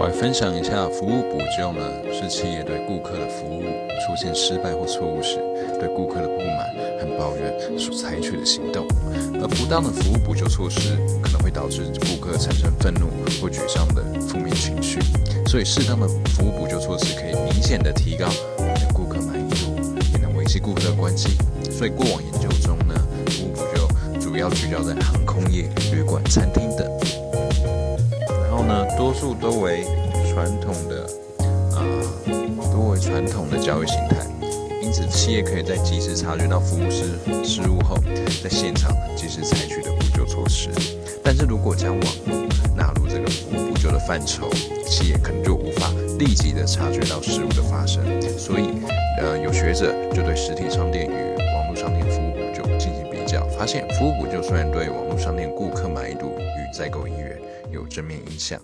我来分享一下服务补救呢，是企业对顾客的服务出现失败或错误时，对顾客的不满和抱怨所采取的行动。而不当的服务补救措施可能会导致顾客产生愤怒或沮丧的负面情绪，所以适当的服务补救措施可以明显的提高顾客满意度，也能维系顾客的关系。所以过往研究中呢，服务补救主要聚焦在航空业、旅馆、餐厅等。后呢，多数都为传统的，啊，多为传统的教育形态，因此企业可以在及时察觉到服务失失误后，在现场及时采取的补救措施。但是如果将网络纳入这个服务补救的范畴，企业可能就无法立即的察觉到失误的发生。所以，呃，有学者就对实体商店与网络商店服务补救进行比较，发现服务补救虽然对网络商店顾客满意度与在购意愿。有正面影响。